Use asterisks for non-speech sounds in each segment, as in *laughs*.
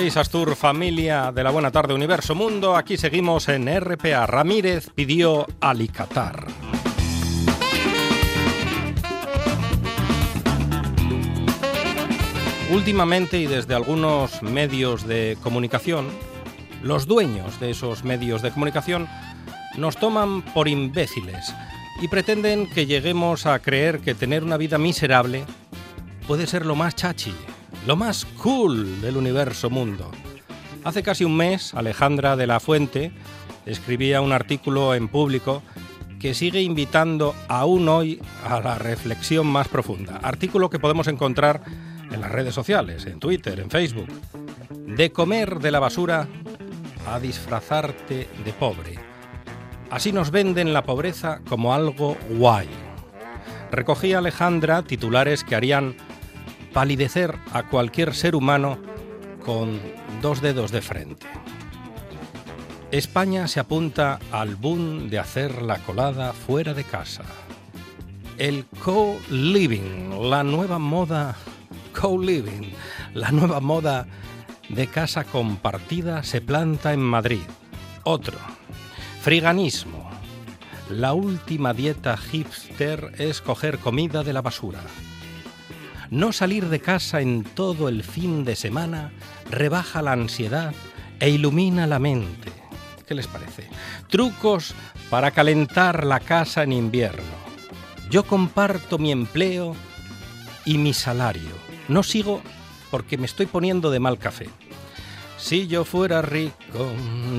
País Astur, familia de la Buena Tarde Universo Mundo, aquí seguimos en RPA. Ramírez pidió Alicatar. Últimamente y desde algunos medios de comunicación, los dueños de esos medios de comunicación nos toman por imbéciles y pretenden que lleguemos a creer que tener una vida miserable puede ser lo más chachi, lo más cool del universo mundo. Hace casi un mes, Alejandra de la Fuente escribía un artículo en público que sigue invitando aún hoy a la reflexión más profunda. Artículo que podemos encontrar en las redes sociales, en Twitter, en Facebook. De comer de la basura a disfrazarte de pobre. Así nos venden la pobreza como algo guay. Recogía Alejandra titulares que harían palidecer a cualquier ser humano con dos dedos de frente. España se apunta al boom de hacer la colada fuera de casa. El co-living, la nueva moda co-living, la nueva moda de casa compartida se planta en Madrid. Otro, friganismo. La última dieta hipster es coger comida de la basura. No salir de casa en todo el fin de semana rebaja la ansiedad e ilumina la mente. ¿Qué les parece? Trucos para calentar la casa en invierno. Yo comparto mi empleo y mi salario. No sigo porque me estoy poniendo de mal café. Si yo fuera rico,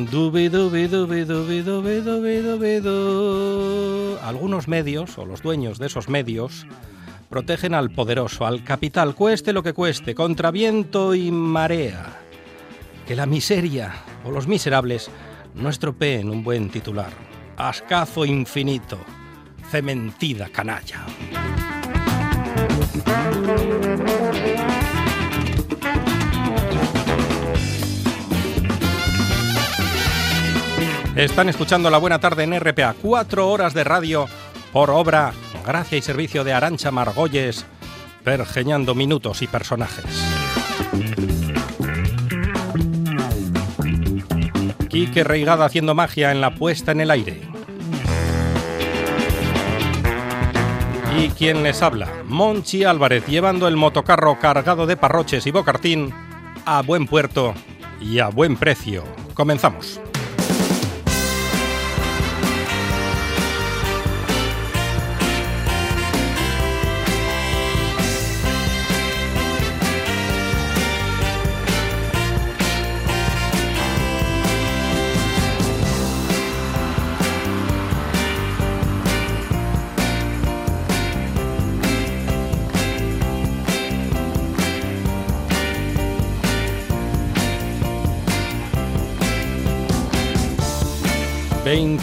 dubi dubi dubi dubi dubi dubi dubi du. Algunos medios o los dueños de esos medios protegen al poderoso, al capital, cueste lo que cueste, contra viento y marea. Que la miseria o los miserables no estropeen un buen titular. Ascazo infinito, cementida canalla. Están escuchando la buena tarde en RPA, cuatro horas de radio por obra gracia y servicio de Arancha Margolles, pergeñando minutos y personajes. Quique Reigada haciendo magia en la puesta en el aire. Y quien les habla, Monchi Álvarez, llevando el motocarro cargado de parroches y bocartín a buen puerto y a buen precio. Comenzamos.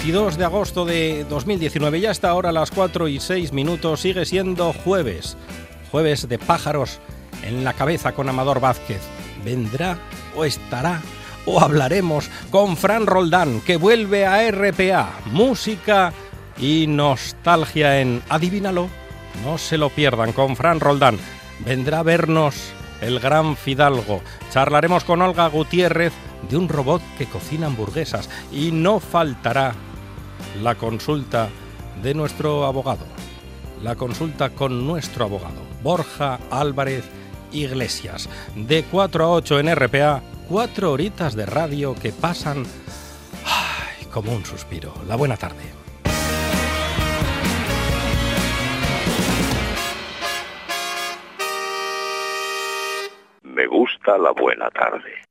22 de agosto de 2019, ya está ahora a las 4 y 6 minutos, sigue siendo jueves, jueves de pájaros en la cabeza con Amador Vázquez. ¿Vendrá o estará o hablaremos con Fran Roldán, que vuelve a RPA, música y nostalgia en Adivínalo? No se lo pierdan con Fran Roldán. Vendrá a vernos el gran Fidalgo. Charlaremos con Olga Gutiérrez de un robot que cocina hamburguesas y no faltará la consulta de nuestro abogado, la consulta con nuestro abogado, Borja Álvarez Iglesias, de 4 a 8 en RPA, cuatro horitas de radio que pasan como un suspiro. La buena tarde. gusta la buena tarde.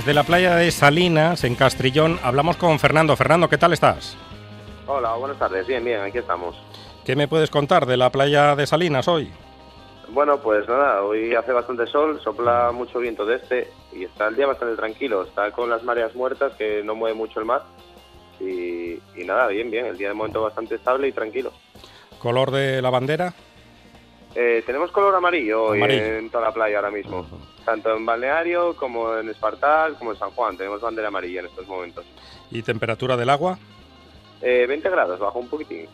Desde la playa de Salinas, en Castrillón, hablamos con Fernando. Fernando, ¿qué tal estás? Hola, buenas tardes. Bien, bien, aquí estamos. ¿Qué me puedes contar de la playa de Salinas hoy? Bueno, pues nada, hoy hace bastante sol, sopla mucho viento de este y está el día bastante tranquilo. Está con las mareas muertas, que no mueve mucho el mar. Y, nada, bien, bien. El día de momento bastante estable y tranquilo. ¿Color de la bandera? Eh, tenemos color amarillo, en toda la playa ahora mismo. Tanto en Balneario como en Espartal, como en San Juan. Tenemos bandera amarilla en estos momentos. ¿Y temperatura del agua? 20 eh, grados, bajo un poquitín.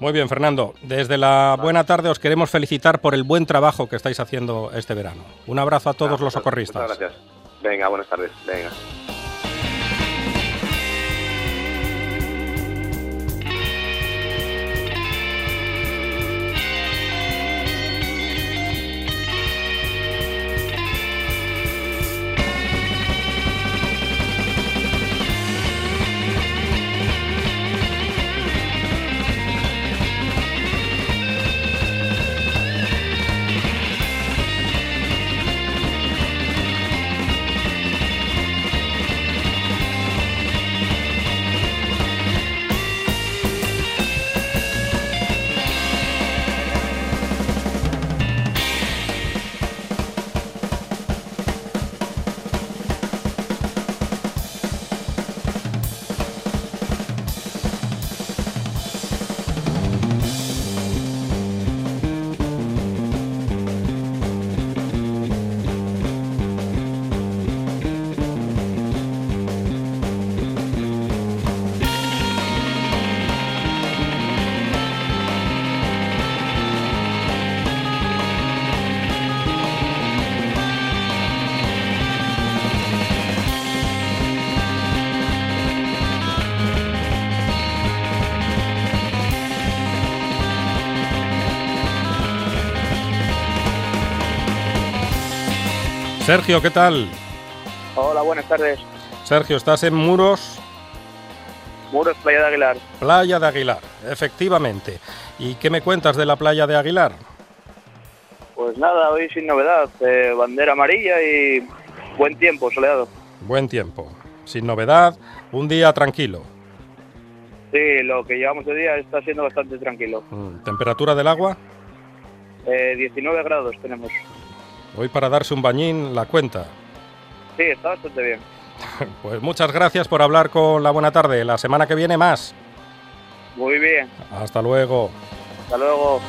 Muy bien, Fernando. Desde la buena tarde os queremos felicitar por el buen trabajo que estáis haciendo este verano. Un abrazo a todos los socorristas. Muchas gracias. Venga, buenas tardes. Venga. Sergio, ¿qué tal? Hola, buenas tardes. Sergio, ¿estás en Muros? Muros, Playa de Aguilar. Playa de Aguilar, efectivamente. ¿Y qué me cuentas de la playa de Aguilar? Pues nada, hoy sin novedad. Eh, bandera amarilla y buen tiempo, soleado. Buen tiempo. Sin novedad, un día tranquilo. Sí, lo que llevamos de día está siendo bastante tranquilo. Mm, ¿Temperatura del agua? 19 eh, grados tenemos. Hoy para darse un bañín la cuenta. Sí, está bastante bien. *laughs* Pues muchas gracias por hablar con la buena tarde. La semana que viene más. Muy bien. Hasta luego. Hasta luego.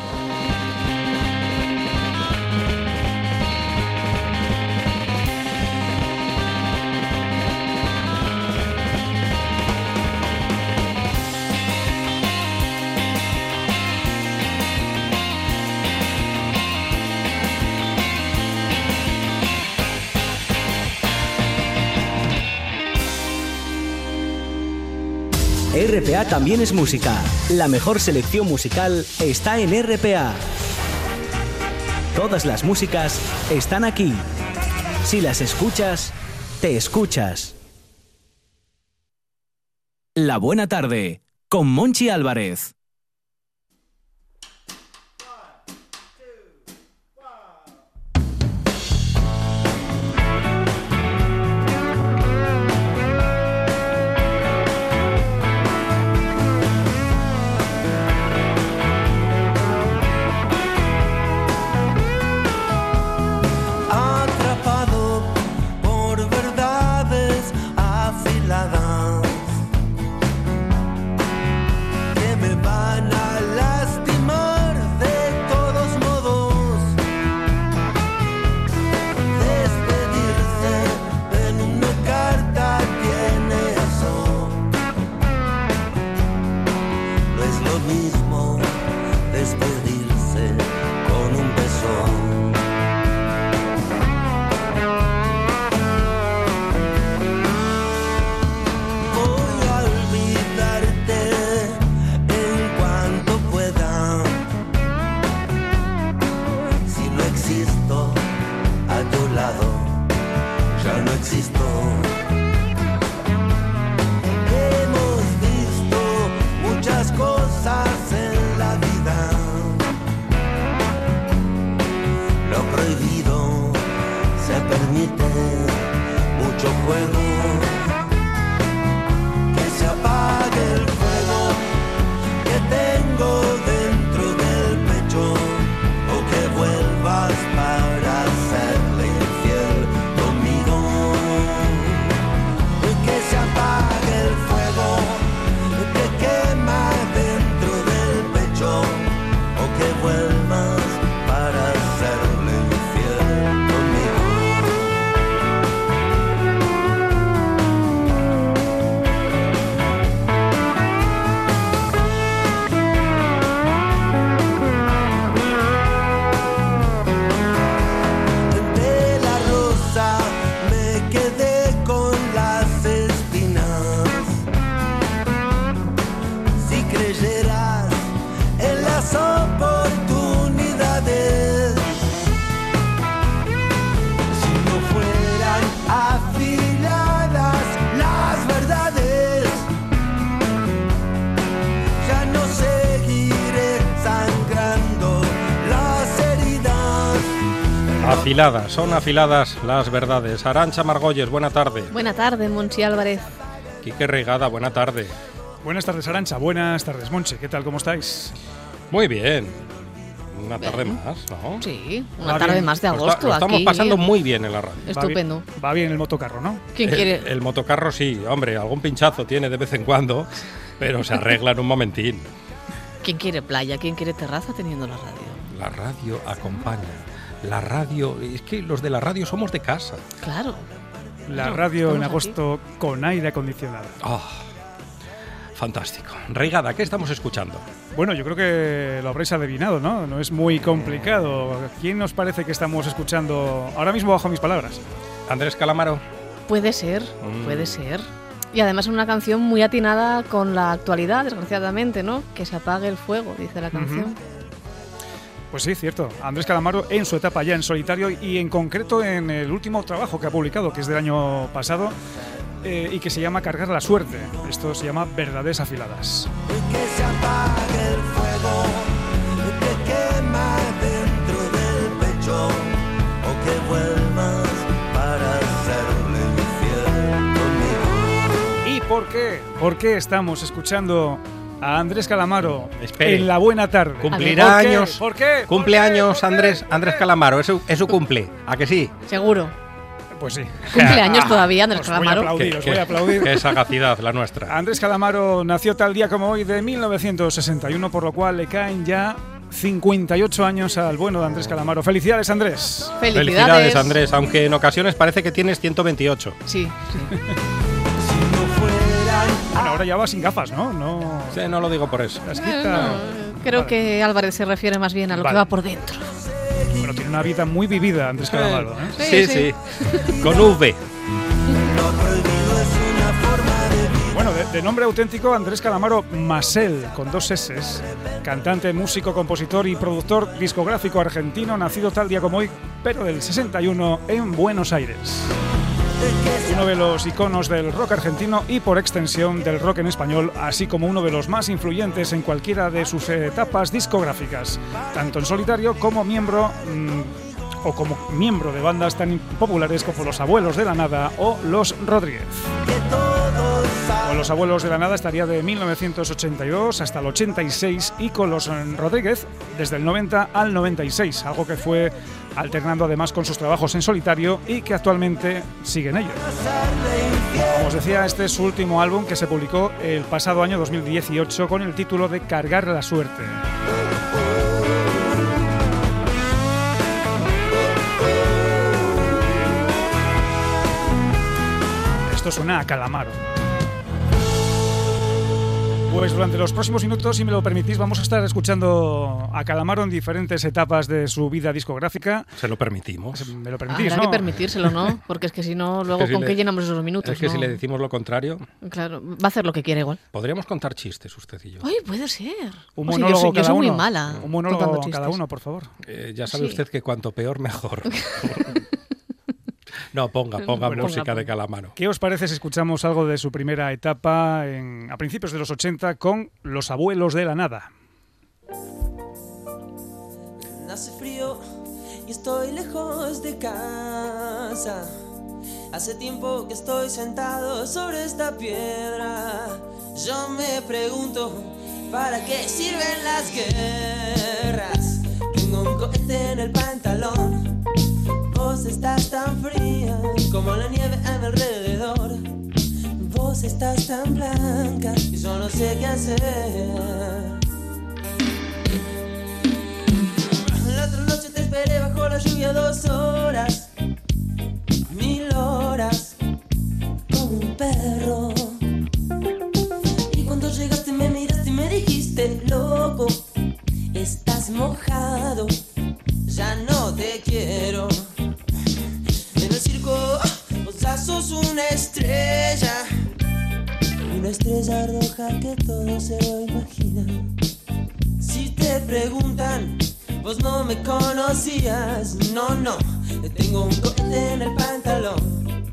RPA también es música. La mejor selección musical está en RPA. Todas las músicas están aquí. Si las escuchas, te escuchas. La buena tarde, con Monchi Álvarez. Afiladas, son afiladas las verdades. Arancha Margolles, buena tarde. Buena tarde, Monchi Álvarez. Quique Regada, buena tarde. Buenas tardes, Arancha. Buenas tardes, Monche. ¿Qué tal? ¿Cómo estáis? Muy bien. Una tarde más, ¿no? Sí, una Va tarde bien. más de Lo está- agosto lo estamos aquí. pasando muy bien en la radio. Estupendo. Va bien, va bien el motocarro, ¿no? ¿Quién el, quiere? el motocarro sí, hombre, algún pinchazo tiene de vez en cuando, pero se arregla en un momentín. ¿Quién quiere playa? ¿Quién quiere terraza teniendo la radio? La radio acompaña. La radio, es que los de la radio somos de casa. Claro. La radio en agosto con aire acondicionado. Ah, fantástico. Reigada, ¿qué estamos escuchando? Bueno, yo creo que lo habréis adivinado, ¿no? No es muy complicado. ¿Quién nos parece que estamos escuchando ahora mismo bajo mis palabras? Andrés Calamaro. Puede ser, Mm. puede ser. Y además es una canción muy atinada con la actualidad, desgraciadamente, ¿no? Que se apague el fuego, dice la canción. Pues sí, cierto. Andrés Calamaro en su etapa ya en solitario y en concreto en el último trabajo que ha publicado, que es del año pasado, eh, y que se llama Cargar la Suerte. Esto se llama Verdades Afiladas. que se apague el fuego que quema dentro del pecho o que vuelvas para serle infiel conmigo. ¿Y por qué? ¿Por qué estamos escuchando a Andrés Calamaro Espere. en la buena tarde? Cumplirá años. ¿Por qué? ¿Por Cumpleaños. Andrés, ¿Por Andrés? Calamaro, es su, es su cumple. ¿A que sí? Seguro. Pues sí. Cumpleaños *laughs* todavía, Andrés Os voy a Calamaro. aplaudir, os voy a aplaudir. qué sagacidad la nuestra. Andrés Calamaro nació tal día como hoy de 1961, por lo cual le caen ya 58 años al bueno de Andrés Calamaro. Felicidades, Andrés. Felicidades. Felicidades, Andrés, aunque en ocasiones parece que tienes 128. Sí, sí. *laughs* Bueno, ahora ya va sin gafas, ¿no? No. Sí, no lo digo por eso. Las Eh, quita. no, creo que Álvarez se refiere más bien a lo Vale. que va por dentro. Bueno, tiene una vida muy vivida, Andrés Calamaro. ¿eh? Sí, Sí, sí. Con V. Bueno, de, de nombre auténtico Andrés Calamaro Masel, con dos S, cantante, músico, compositor y productor discográfico argentino, nacido tal día como hoy, pero del 61 en Buenos Aires. Uno de los iconos del rock argentino y por extensión del rock en español, así como uno de los más influyentes en cualquiera de sus etapas discográficas, tanto en solitario como miembro mm, o como miembro de bandas tan populares como Los Abuelos de la Nada o Los Rodríguez. Con los abuelos de la nada estaría de 1982 hasta el 86 y con los eh, Rodríguez desde el 90 al 96, algo que fue alternando además con sus trabajos en solitario y que actualmente sigue en ello. Como os decía, este es su último álbum que se publicó el pasado año 2018 con el título de Cargar la Suerte. Esto suena a calamaro. Pues durante los próximos minutos, si me lo permitís, vamos a estar escuchando a Calamaro en diferentes etapas de su vida discográfica. Se lo permitimos. Me lo permitís, Habrá ¿no? que permitírselo, ¿no? *laughs* Porque es que si no, luego, Es que si ¿con le- qué llenamos esos minutos? Es que si no? le decimos lo contrario, Claro, va a hacer lo que quiere igual. podríamos contar chistes usted y yo. Ay, puede ser. Un O sea, monólogo yo soy, yo cada soy muy uno. mala. Un monólogo cada uno, por favor. Eh, ya sabe Sí. usted que cuanto peor, mejor. *laughs* no, ponga, *laughs* ponga Bueno, música ponga, de Calamaro. ¿Qué os parece si escuchamos algo de su primera etapa en- a principios de los 80 con Los Abuelos de la Nada? Hace frío y estoy lejos de casa. Hace tiempo que estoy sentado sobre esta piedra. Yo me pregunto, ¿para qué sirven las guerras? Tengo un cohete en el pantalón. Vos estás tan fría como la nieve a mi alrededor. Vos estás tan blanca y yo no sé qué hacer. La otra noche te esperé bajo la lluvia dos horas, mil horas, como un perro. No, no, tengo un cohete en el pantalón.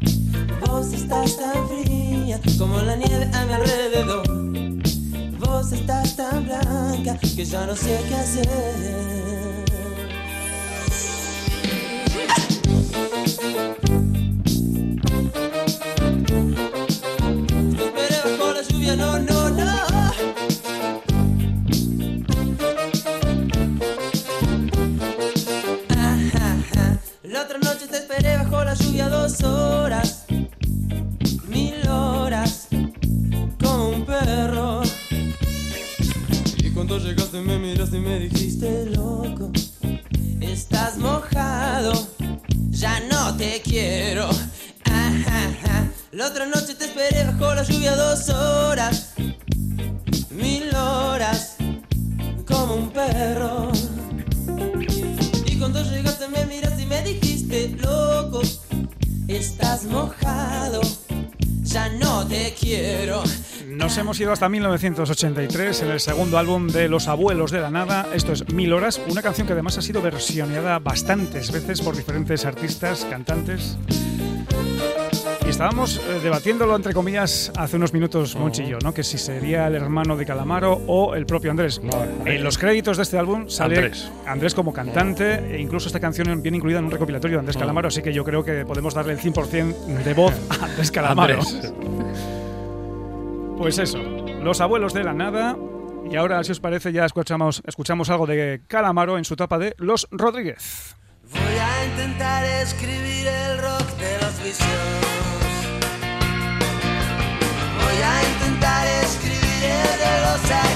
Vos estás tan fría como la nieve a mi alrededor. Vos estás tan blanca que ya no sé qué hacer. Hasta 1983 en el segundo álbum de Los Abuelos de la Nada. Esto es Mil Horas, una canción que además ha sido versioneada bastantes veces por diferentes artistas, cantantes. Y estábamos eh, debatiéndolo, entre comillas, hace unos minutos, Monchi y yo, ¿no? Que si sería el hermano de Calamaro o el propio Andrés. En los créditos de este álbum sale Andrés. Andrés, como cantante e incluso esta canción viene incluida en un recopilatorio de Andrés Calamaro, así que yo creo que podemos darle el 100% de voz a Andrés Calamaro. Andrés. Pues eso, los abuelos de la nada. Y ahora, si os parece, ya escuchamos, escuchamos algo de Calamaro en su etapa de Los Rodríguez. Voy a intentar escribir el rock de los vicios. Voy a intentar escribir el de los sacrificios.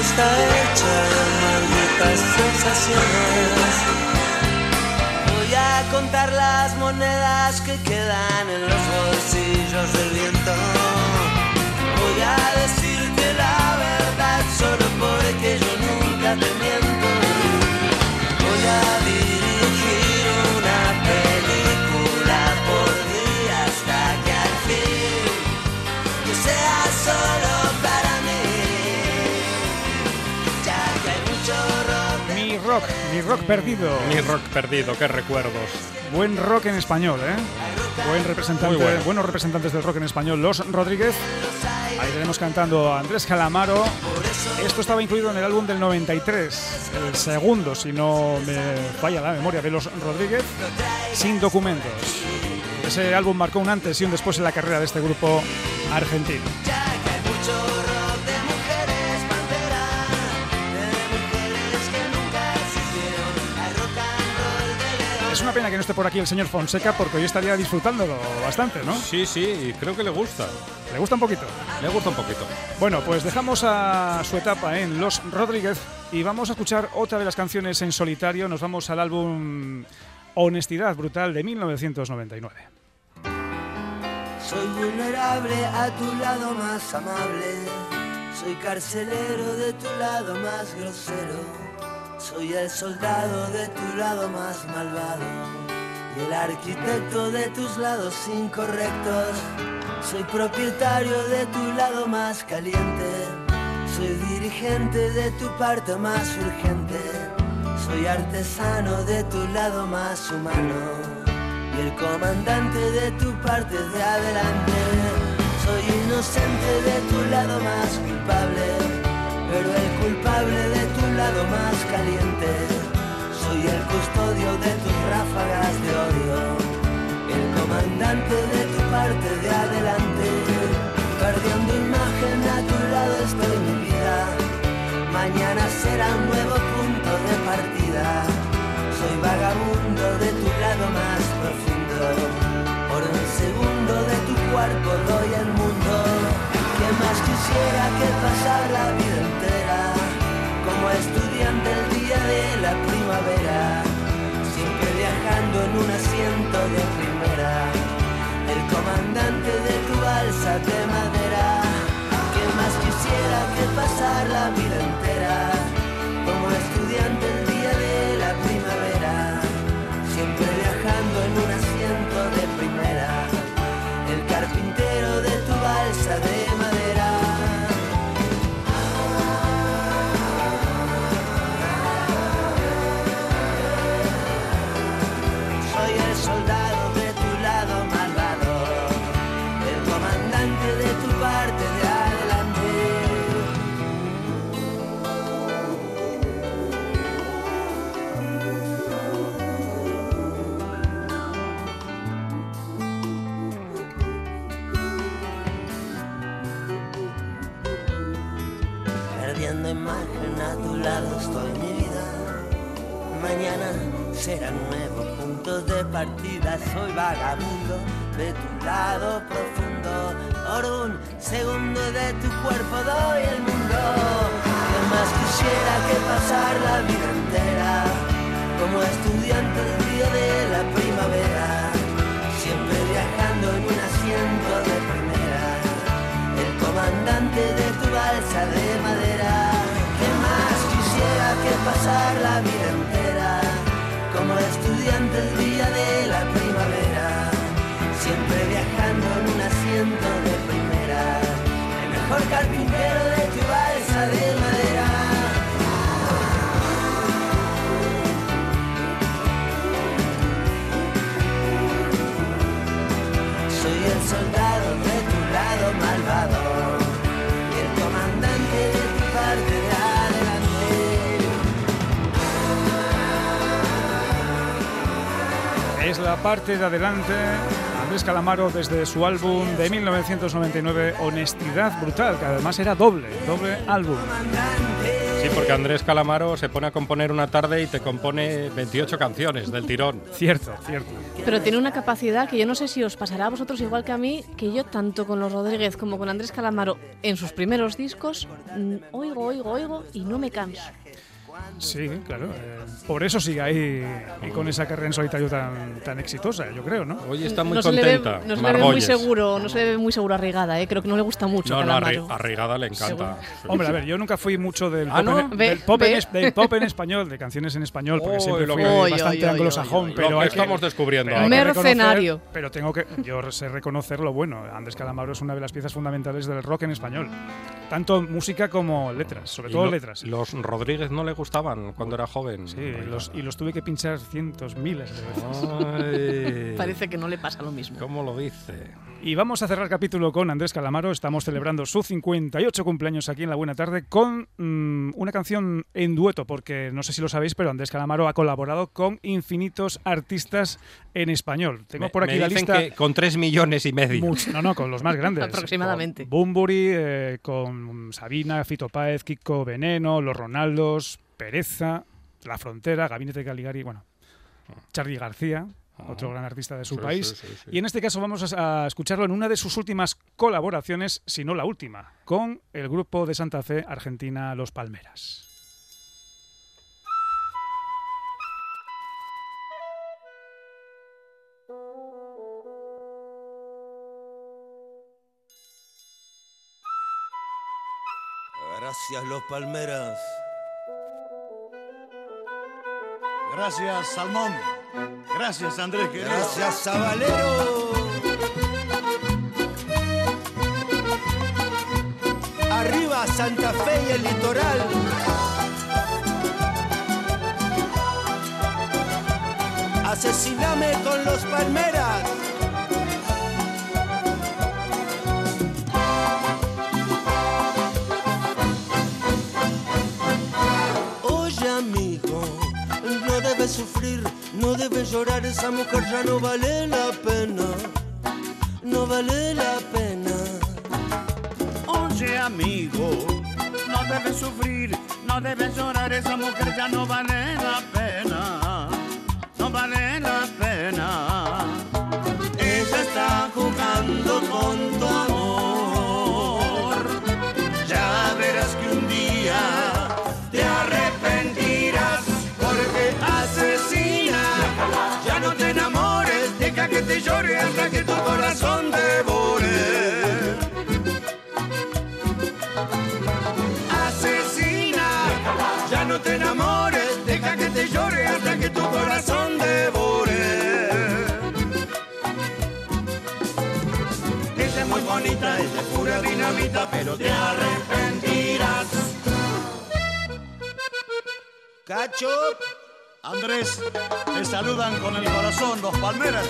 Está hecha de canciones. Está contar las monedas que quedan en los bolsillos del viento. Voy a decirte la verdad solo porque yo nunca te mi rock perdido. Mi rock perdido, qué recuerdos. Buen rock en español, ¿eh? Buen representante, bueno. buenos representantes del rock en español, Los Rodríguez. Ahí tenemos cantando a Andrés Calamaro. Esto estaba incluido en el álbum del 93, el segundo, si no me falla la memoria, de Los Rodríguez, sin documentos. Ese álbum marcó un antes y un después en la carrera de este grupo argentino. Es una pena que no esté por aquí el señor Fonseca porque hoy estaría disfrutándolo bastante, ¿no? Sí, sí, creo que le gusta. ¿Le gusta un poquito? Le gusta un poquito. Bueno, pues dejamos a su etapa en Los Rodríguez y vamos a escuchar otra de las canciones en solitario. Nos vamos al álbum Honestidad Brutal de 1999. Soy vulnerable a tu lado más amable. Soy carcelero de tu lado más grosero. Soy el soldado de tu lado más malvado. Y el arquitecto de tus lados incorrectos. Soy propietario de tu lado más caliente. Soy dirigente de tu parte más urgente. Soy artesano de tu lado más humano y el comandante de tu parte de adelante. Soy inocente de tu lado más culpable, pero el culpable de tu lado más caliente. Soy el custodio de tus ráfagas de odio, el comandante de tu parte de adelante. Perdiendo imagen a tu lado estoy mi vida. Mañana será un nuevo punto de partida. Soy vagabundo de tu lado más profundo. Por un segundo de tu cuerpo doy el mundo. ¿Qué más quisiera que pasar la vida estudiante el día de la primavera. Siempre viajando en un asiento de primera. El comandante de tu balsa de madera. ¿Qué más quisiera que pasar la vida entera? Como estudiante de de partida. Soy vagabundo de tu lado profundo. Por un segundo de tu cuerpo doy el mundo. ¿Qué más quisiera que pasar la vida entera? Como estudiante de la parte de adelante. Andrés Calamaro desde su álbum de 1999, Honestidad Brutal, que además era doble, doble álbum. Sí, porque Andrés Calamaro se pone a componer una tarde y te compone 28 canciones del tirón. Cierto, cierto. Pero tiene una capacidad que yo no sé si os pasará a vosotros igual que a mí, que yo tanto con los Rodríguez como con Andrés Calamaro en sus primeros discos, mm, oigo, oigo, oigo y no me canso. Sí, claro. eh, por eso sigue ahí y con esa carrera en solitario tan, tan exitosa, yo creo, ¿no? Hoy está muy no se le ve, contenta. no se le ve muy seguro, no se le ve muy seguro arriesgada, ¿eh? creo que no le gusta mucho No, no, a Calamaro. Rigada le encanta. Hombre, a ver, yo nunca fui mucho del, Ah, pop, ¿no? en, Ve, del pop, en del pop en español, de canciones en español, porque Uy, siempre lo fui Uy, bastante uy, anglosajón, pero Lo hay que estamos descubriendo pero Mercenario. pero tengo que, yo sé reconocer lo bueno. Andrés Calamaro es una de las piezas fundamentales del rock en español, tanto música como letras, sobre todo lo- letras. Los Rodríguez no le gustaban cuando era joven. Sí, los- y los tuve que pinchar cientos, miles de veces. Ay, *laughs* Parece que no le pasa lo mismo. ¿Cómo lo dice? Y vamos a cerrar capítulo con Andrés Calamaro. Estamos celebrando su 58 cumpleaños aquí en La Buena Tarde con mm, una canción en dueto, porque no sé si lo sabéis, pero Andrés Calamaro ha colaborado con infinitos artistas en español. Tengo Me- por aquí me la dicen lista. que con 3 millones y medio. No, no, con los más grandes. Aproximadamente. Con Bumburi, eh, con Sabina, Fito Páez, Kiko Veneno, Los Ronaldos, Pereza, La Frontera, Gabinete Caligari, bueno, Charlie García, otro gran artista de su Sí, país. sí, sí, sí. Y en este caso vamos a, a escucharlo en una de sus últimas colaboraciones, si no la última, con el grupo de Santa Fe Argentina Los Palmeras. Gracias, los palmeras. Gracias, Salmón. Gracias, Andrés. querido. Gracias, Sabalero. Arriba Santa Fe y el litoral. Asesiname con los palmeras. Sufrir, no debes llorar, esa mujer ya no vale la pena, no vale la pena. Oye, amigo, no debes sufrir, no debes llorar, esa mujer ya no vale la pena, no vale la pena. Ella está jugando con tu amor, te llore hasta que tu corazón devore. Asesina, Ya no te enamores, deja que te llore hasta que tu corazón devore. Ella es muy bonita, ella es pura dinamita, pero te arrepentirás. cacho, Andrés, te saludan con el corazón los palmeras.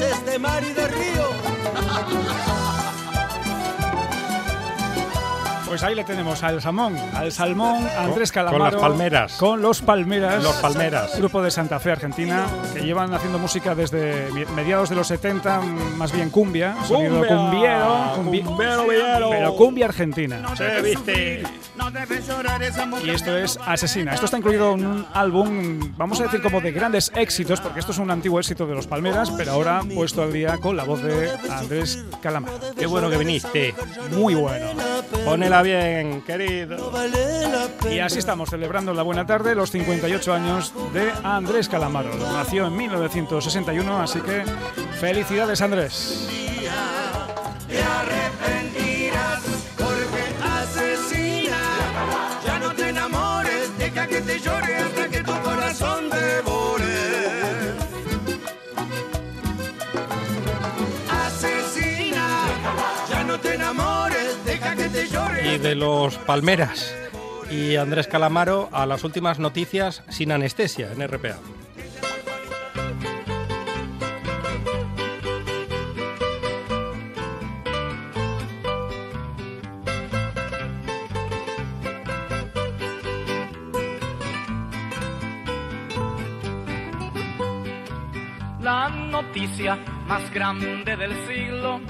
Peces de mar y de río. Pues ahí le tenemos al salmón, al salmón Andrés Con- con Calamaro. las palmeras. Con los Palmeras. Los Palmeras. Grupo de Santa Fe, Argentina, que llevan haciendo música desde mediados de los 70, mm, más bien cumbia. Sonido Cumbia. cumbiero, cumbi- Cumbiero, villero. pero cumbia argentina. No Che, debes viste. Y esto es Asesina. la Esto está incluido en un álbum, vamos a decir, como de grandes éxitos, porque esto es un antiguo éxito de los Palmeras, pero ahora puesto al día con la voz de Andrés Calamaro. Qué bueno que viniste. Muy bueno. Bien, querido. Y así estamos celebrando la buena tarde, los 58 años de Andrés Calamaro. Nació en 1961, así que felicidades Andrés. y de los Palmeras. Y Andrés Calamaro a las últimas noticias sin anestesia en RPA. La noticia más grande del siglo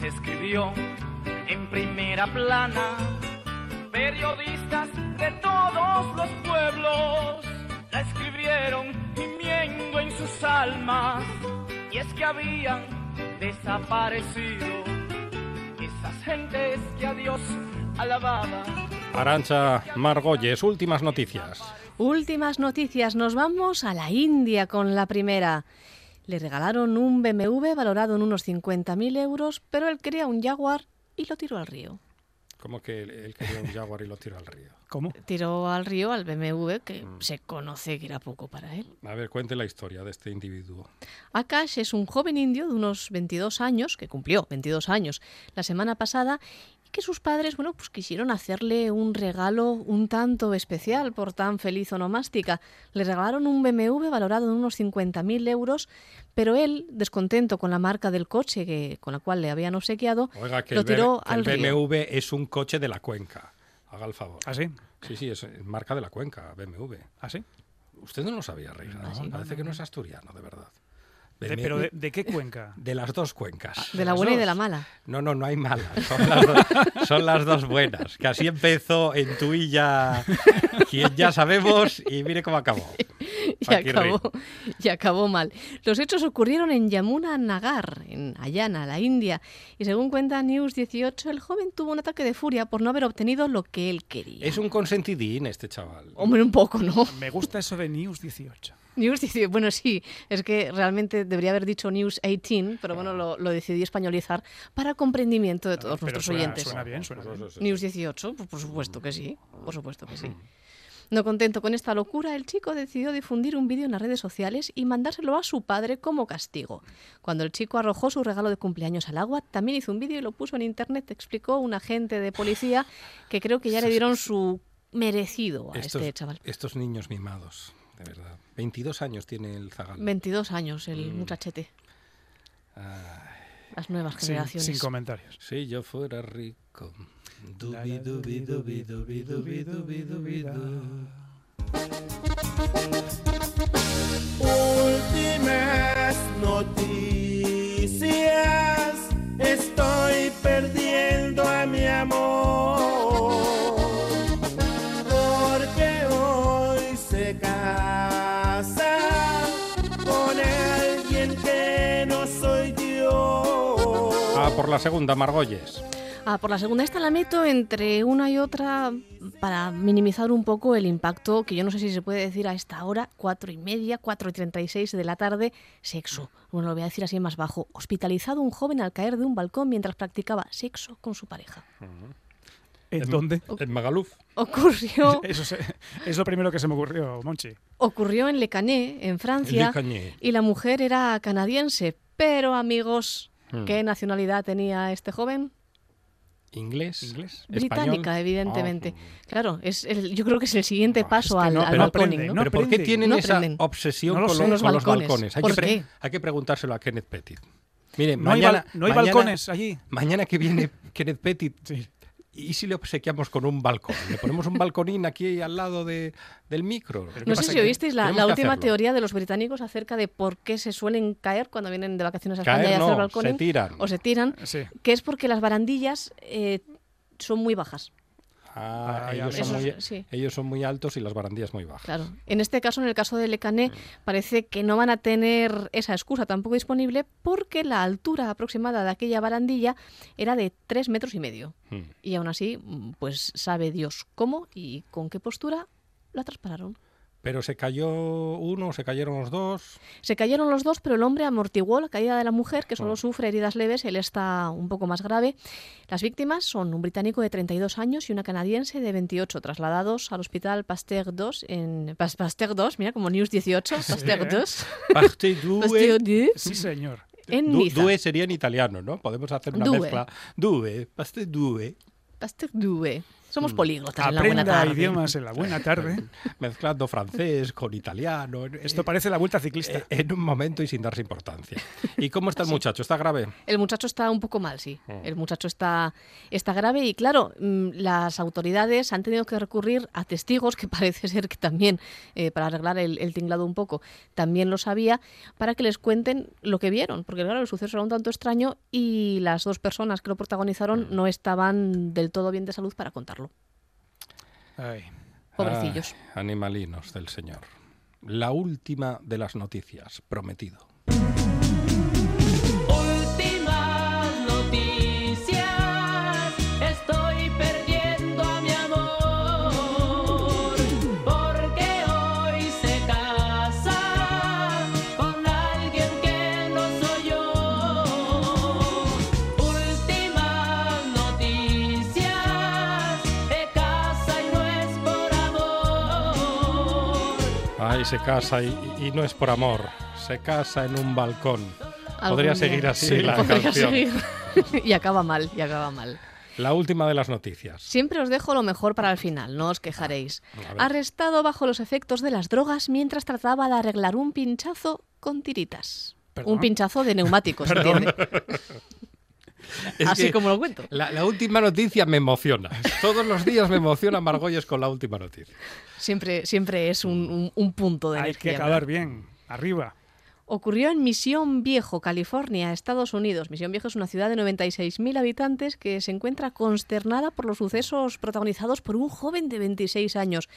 se escribió primera plana. Periodistas de todos los pueblos la escribieron gimiendo en sus almas. Y es que habían desaparecido esas gentes que a Dios alababan. Arancha Margolles, últimas noticias. Últimas noticias, nos vamos a la India con la primera. Le regalaron un BMW valorado en unos 50.000 euros, pero él quería un Jaguar y lo tiró al río. Como que él, quería un Jaguar y lo tiró al río. ¿Cómo? Tiró al río al BMW, que se conoce que era poco para él. A ver, cuente la historia de este individuo. Akash es un joven indio de unos 22 años, que cumplió 22 años la semana pasada, y que sus padres, bueno, pues quisieron hacerle un regalo un tanto especial por tan feliz onomástica. Le regalaron un BMW valorado en unos 50.000 euros, pero él, descontento con la marca del coche que, con la cual le habían obsequiado, Oiga, que lo el, tiró que al el río. BMW es un coche de la cuenca. Haga el favor. ¿Ah, sí? Sí, sí, es marca de la cuenca, BMW. ¿Ah, sí? Usted no lo sabía, Reina. Ah, sí. Parece que no es asturiano, de verdad. De- ¿Pero de, de qué cuenca? *laughs* de las dos cuencas. De la buena y de la mala. No, no, no hay malas. Son las, dos, *laughs* son las dos buenas. Que así empezó en Tuilla, quien ya sabemos, y mire cómo acabó. *laughs* y acabó, y acabó mal. Los hechos ocurrieron en Yamuna Nagar, en Ayana, la India, y según cuenta News 18, el joven tuvo un ataque de furia por no haber obtenido lo que él quería. Es un consentidín este chaval. Hombre, un poco, ¿no? Me gusta eso de News 18. News 18, bueno, sí, es que realmente debería haber dicho News 18, pero bueno, lo, lo decidí españolizar para comprendimiento de todos Pero nuestros suena- oyentes. suena bien, suena bien. News 18, pues por supuesto que sí, por supuesto que sí. No contento con esta locura, el chico decidió difundir un vídeo en las redes sociales y mandárselo a su padre como castigo. Cuando el chico arrojó su regalo de cumpleaños al agua, también hizo un vídeo y lo puso en internet, explicó un agente de policía que creo que ya le dieron su merecido a Estos, este chaval. estos niños mimados, de verdad. 22 años tiene el zagal. 22 años, el muchachete. Las nuevas Sin, generaciones. sin comentarios. Si yo fuera rico. Dubi, dubi, dubi, dubi, dubi, dubi, dubi, du. Últimas noticias, estoy perdiendo a mi amor, la segunda, Margolles. Ah, por la segunda esta la meto entre una y otra para minimizar un poco el impacto, que yo no sé si se puede decir a esta hora, cuatro y media, cuatro y treinta y seis de la tarde, sexo. Bueno, lo voy a decir así más bajo. Hospitalizado un joven al caer de un balcón mientras practicaba sexo con su pareja. ¿En dónde? En Magaluf. Ocurrió, *laughs* Eso se- es lo primero que se me ocurrió, Monchi. ocurrió en Le Canet, en Francia, Le Canet. y la mujer era canadiense. Pero, amigos, Hmm. ¿qué nacionalidad tenía este joven? ¿Inglés? ¿Inglés? Británica, ¿Español? evidentemente. Ah, Claro, es el- yo creo que es el siguiente No, paso es que al, no, al pero balconing, aprende, ¿no? no ¿Pero por qué tienen No esa aprenden. obsesión No lo con, sé. los, Los con los balcones. Hay, ¿Por que pre- qué? hay que preguntárselo a Kenneth Pettit. Mire, No hay, mañana, no hay mañana- balcones allí. Mañana que viene Kenneth Pettit, Sí. ¿Y si le obsequiamos con un balcón? ¿Le ponemos un balconín aquí al lado de, del micro? No ¿Qué sé si oísteis la, última teoría de los británicos acerca de por qué se suelen caer cuando vienen de vacaciones a España Caer y hacer no, balconing. se tiran. O se tiran, Sí. que es porque las barandillas eh, son muy bajas. Ah, Ah, ellos, son muy, sí. ellos son muy altos y las barandillas muy bajas. Claro. En este caso, en el caso de Lecané, parece que no van a tener esa excusa tampoco disponible porque la altura aproximada de aquella barandilla era de tres metros y medio. Hmm. Y aún así, mm, pues sabe Dios cómo y con qué postura la traspararon. Pero se cayó uno, se cayeron los dos. Se cayeron los dos, pero el hombre amortiguó la caída de la mujer, que solo Oh. sufre heridas leves, él está un poco más grave. Las víctimas son un británico de 32 años y una canadiense de 28, trasladados al hospital Pasteur 2 en Pas- Pasteur 2, mira como News 18, Pasteur ¿eh? 2, Parte due. Pasteur 2 Sí, señor. en Du- Niza. due sería en italiano, ¿no? Podemos hacer una Due. mezcla. Due, paste due. Pasteur 2. Somos políglotas en la buena Aprenda tarde. idiomas en la buena tarde. *laughs* Mezclando francés con italiano. Esto parece la vuelta ciclista. eh, en un momento y sin darse importancia. ¿Y cómo está el muchacho? ¿Está grave? El muchacho está un poco mal, sí. Mm. El muchacho está, está grave y claro, mm, las autoridades han tenido que recurrir a testigos, que *laughs* parece ser que también, eh, para arreglar el, el tinglado un poco, también lo sabía, para que les cuenten lo que vieron. Porque claro, el suceso era un tanto extraño y las dos personas que lo protagonizaron no estaban del todo bien de salud para contarlo. Ay. Pobrecillos. Ay, animalinos del Señor. La última de las noticias, prometido. Se casa y, y no es por amor. Se casa en un balcón. Podría día. seguir así Sí, la canción. *laughs* y acaba mal, y acaba mal. La última de las noticias. Siempre os dejo lo mejor para el final, no os quejaréis. Arrestado bajo los efectos de las drogas mientras trataba de arreglar un pinchazo con tiritas. ¿Perdón? Un pinchazo de neumáticos, *laughs* Perdón. Así como lo cuento. La, la última noticia me emociona. Todos los días me emociona Margolles con la última noticia. Siempre, siempre es un, un- un punto de Hay energía. que acabar bien. Arriba. Ocurrió en Misión Viejo, California, Estados Unidos. Misión Viejo es una ciudad de 96.000 habitantes que se encuentra consternada por los sucesos protagonizados por un joven de 26 años.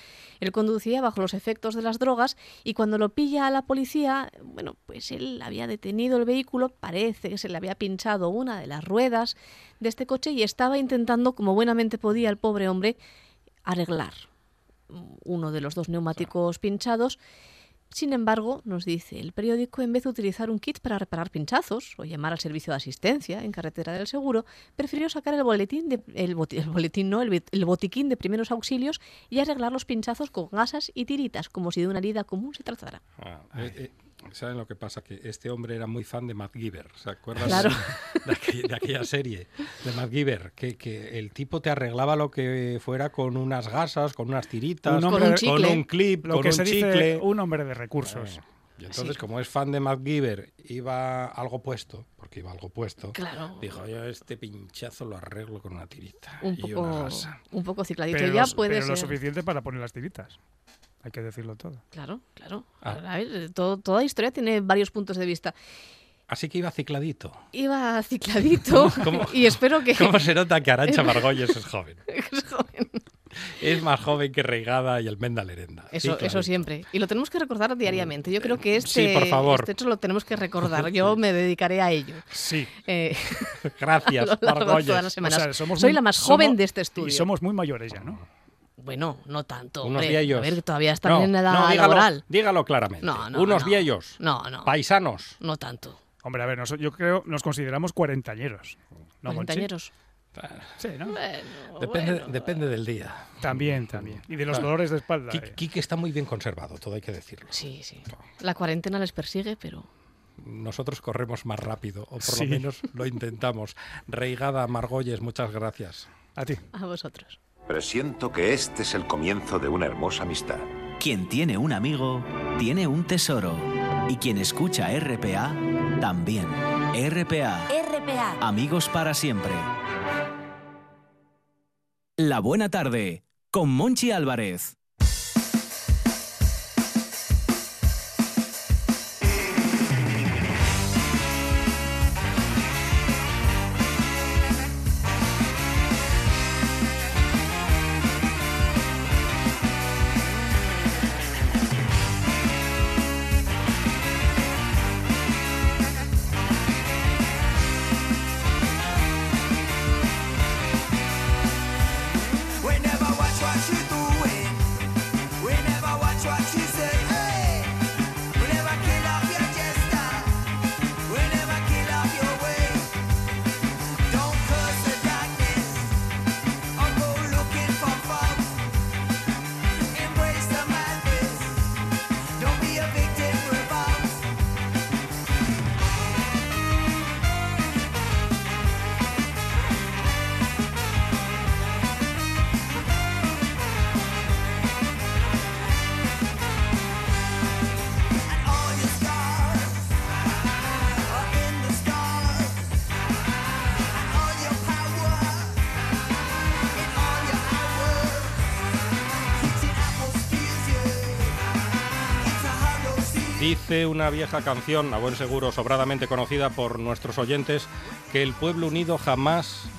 Él conducía bajo los efectos de las drogas y cuando lo pilla a la policía, bueno, pues él había detenido el vehículo, parece que se le había pinchado una de las ruedas de este coche y estaba intentando, como buenamente podía el pobre hombre, arreglar uno de los dos neumáticos pinchados. Sin embargo, nos dice el periódico, en vez de utilizar un kit para reparar pinchazos o llamar al servicio de asistencia en carretera del seguro, prefirió sacar el boletín, de, el, el boletín no, el botiquín de primeros auxilios y arreglar los pinchazos con gasas y tiritas, como si de una herida común se tratara. Ah, eh, eh, ¿Saben lo que pasa? Que este hombre era muy fan de MacGyver. ¿Se acuerdan Claro. *laughs* de, aquella, de aquella serie de MacGyver? Que, que el tipo te arreglaba lo que fuera con unas gasas, con unas tiritas, Un hombre- Con un con chicle. un clip, Lo con que un se dice chicle. un hombre de recursos. Eh, Y entonces, como es fan de MacGyver, iba algo puesto, porque iba algo puesto. Claro. Dijo, yo este pinchazo lo arreglo con una tirita Un y una poco, gasa. un poco cicladito. Pero, ya los- puede pero lo ser. suficiente para poner las tiritas. Hay que decirlo todo. Claro, claro. Ah. A ver, todo- toda historia tiene varios puntos de vista. Así que iba cicladito. Iba cicladito *laughs* ¿Cómo- *laughs* y espero que... ¿Cómo se nota que Arancha Margolles es joven? *laughs* es joven. Es más joven que Reigada y el Menda Lerenda. Eso, eso siempre. Y lo tenemos que recordar diariamente. Yo creo que este, Sí, por favor. este hecho lo tenemos que recordar. Yo me dedicaré a ello. Sí. Eh, Gracias, Margolles. todas las semanas. O sea, somos Soy muy- la más somos- joven de este estudio. Y somos muy mayores ya, ¿no? Bueno, no tanto. Unos hombre. viejos. A ver, todavía están No, en edad no, dígalo, laboral. dígalo claramente. No, no, Unos no. viejos. No, no. Paisanos. No tanto. Hombre, a ver, nos- yo creo nos consideramos cuarentañeros. ¿No? Cuarentañeros. Sí, ¿no? Bueno, Depende, bueno. depende del día. También, también. Y de los Claro. dolores de espalda. Quique, eh. Quique está muy bien conservado, todo hay que decirlo. Sí, sí. La cuarentena les persigue, pero... Nosotros corremos más rápido, o por Sí. lo menos lo intentamos. Reigada, Margolles, muchas gracias. A ti. A vosotros. Presiento que este es el comienzo de una hermosa amistad. Quien tiene un amigo, tiene un tesoro. Y quien escucha RPA, también. RPA. RPA. Amigos para siempre. La buena tarde, con Monchi Álvarez. Dice una vieja canción, a buen seguro, sobradamente conocida por nuestros oyentes, que el pueblo unido jamás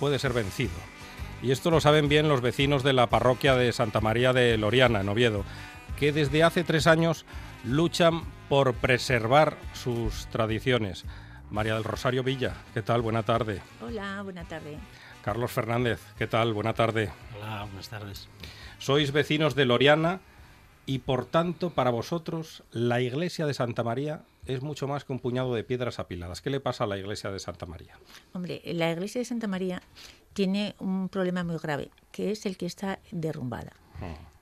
puede ser vencido. Y esto lo saben bien los vecinos de la parroquia de Santa María de Loriana, en Oviedo, que desde hace tres años luchan por preservar sus tradiciones. María del Rosario Villa, ¿qué tal? Buena tarde. Hola, buena tarde. Carlos Fernández, ¿qué tal? Buena tarde. Hola, buenas tardes. Sois vecinos de Loriana y por tanto para vosotros la iglesia de Santa María es mucho más que un puñado de piedras apiladas. ¿Qué le pasa a la iglesia de Santa María? Hombre, la iglesia de Santa María tiene un problema muy grave, que es el que está derrumbada.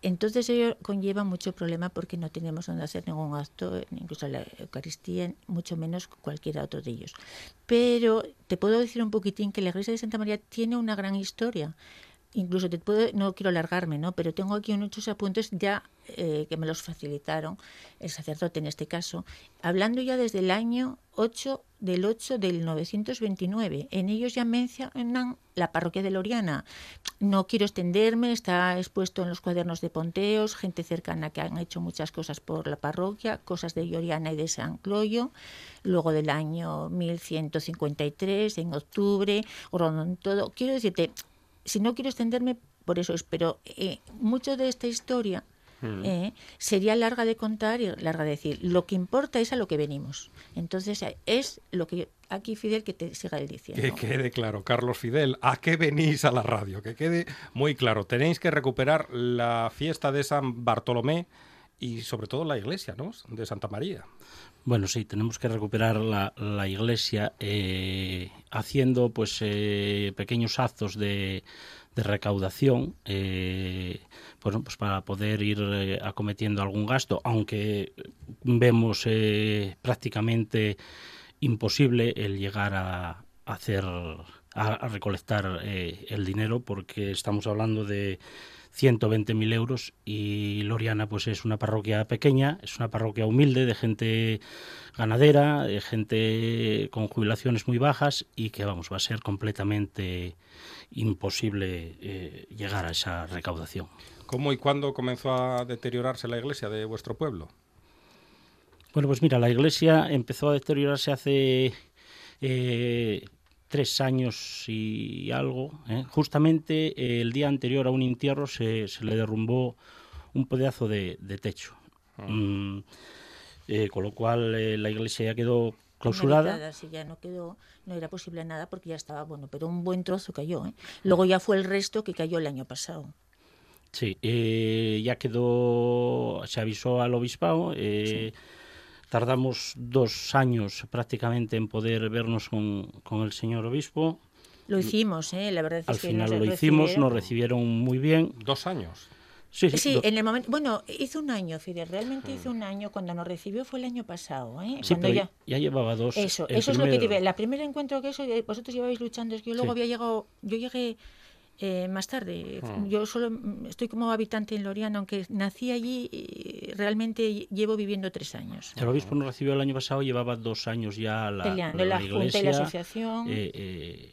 Entonces ello conlleva mucho problema porque no tenemos donde hacer ningún acto, incluso la Eucaristía, mucho menos cualquier otro de ellos. Pero te puedo decir un poquitín que la iglesia de Santa María tiene una gran historia incluso te puedo, no quiero alargarme, ¿no? pero tengo aquí muchos apuntes ya eh, que me los facilitaron el sacerdote en este caso, hablando ya desde el año 8 del 8 del 929. En ellos ya mencionan la parroquia de Loriana. No quiero extenderme, está expuesto en los cuadernos de Ponteos, gente cercana que han hecho muchas cosas por la parroquia, cosas de Loriana y de San Cloyo. Luego del año 1153, en octubre, todo. Quiero decirte, si no quiero extenderme, por eso es, pero eh, mucho de esta historia Mm. eh, sería larga de contar y larga de decir. Lo que importa es a lo que venimos. Entonces, eh, es lo que aquí Fidel que te siga el diciendo. Que quede claro, Carlos Fidel, ¿a qué venís a la radio? Que quede muy claro. Tenéis que recuperar la fiesta de San Bartolomé y sobre todo la iglesia, ¿no? De Santa María. Bueno, sí, tenemos que recuperar la, iglesia eh, haciendo pues eh, pequeños actos de, de recaudación, eh, bueno, pues para poder ir acometiendo algún gasto, aunque vemos prácticamente imposible el llegar a, hacer a, recolectar el dinero porque estamos hablando de 120.000 euros y Loriana pues es una parroquia pequeña, es una parroquia humilde de gente ganadera, de gente con jubilaciones muy bajas y que vamos va a ser completamente imposible eh, llegar a esa recaudación. ¿Cómo y cuándo comenzó a deteriorarse la iglesia de vuestro pueblo? Bueno, pues mira, la iglesia empezó a deteriorarse hace eh, tres años y algo. ¿eh? Justamente eh, el día anterior a un entierro se, se le derrumbó un pedazo de, de techo. Mm, eh, con lo cual eh, la iglesia ya quedó clausurada. Inhabitada, sí, ya no quedó, no era posible nada porque ya estaba bueno, pero un buen trozo cayó. ¿eh? Luego ya fue el resto que cayó el año pasado. Sí, eh, ya quedó, se avisó al obispado. eh, Tardamos dos años prácticamente en poder vernos con, con el señor obispo. Lo hicimos, ¿eh? la verdad es Al que final nos lo hicimos, recibieron. nos recibieron muy bien. ¿Dos años? Sí, sí. Sí, en el momento, bueno, hizo un año, Fidel, realmente hizo un año, cuando nos recibió fue el año pasado, ¿eh? sí, Cuando pero ya, ya llevaba dos. eso, eso es lo que te La primer encuentro que eso, eh, vosotros llevabais luchando, es que yo luego Sí. había llegado, yo llegué eh, más tarde, Ah. yo solo mm, estoy como habitante en Loriana, aunque nací allí, y realmente llevo viviendo tres años. El obispo nos recibió el año pasado, llevaba dos años ya la, Peleando, la Junta y la asociación. eh, eh,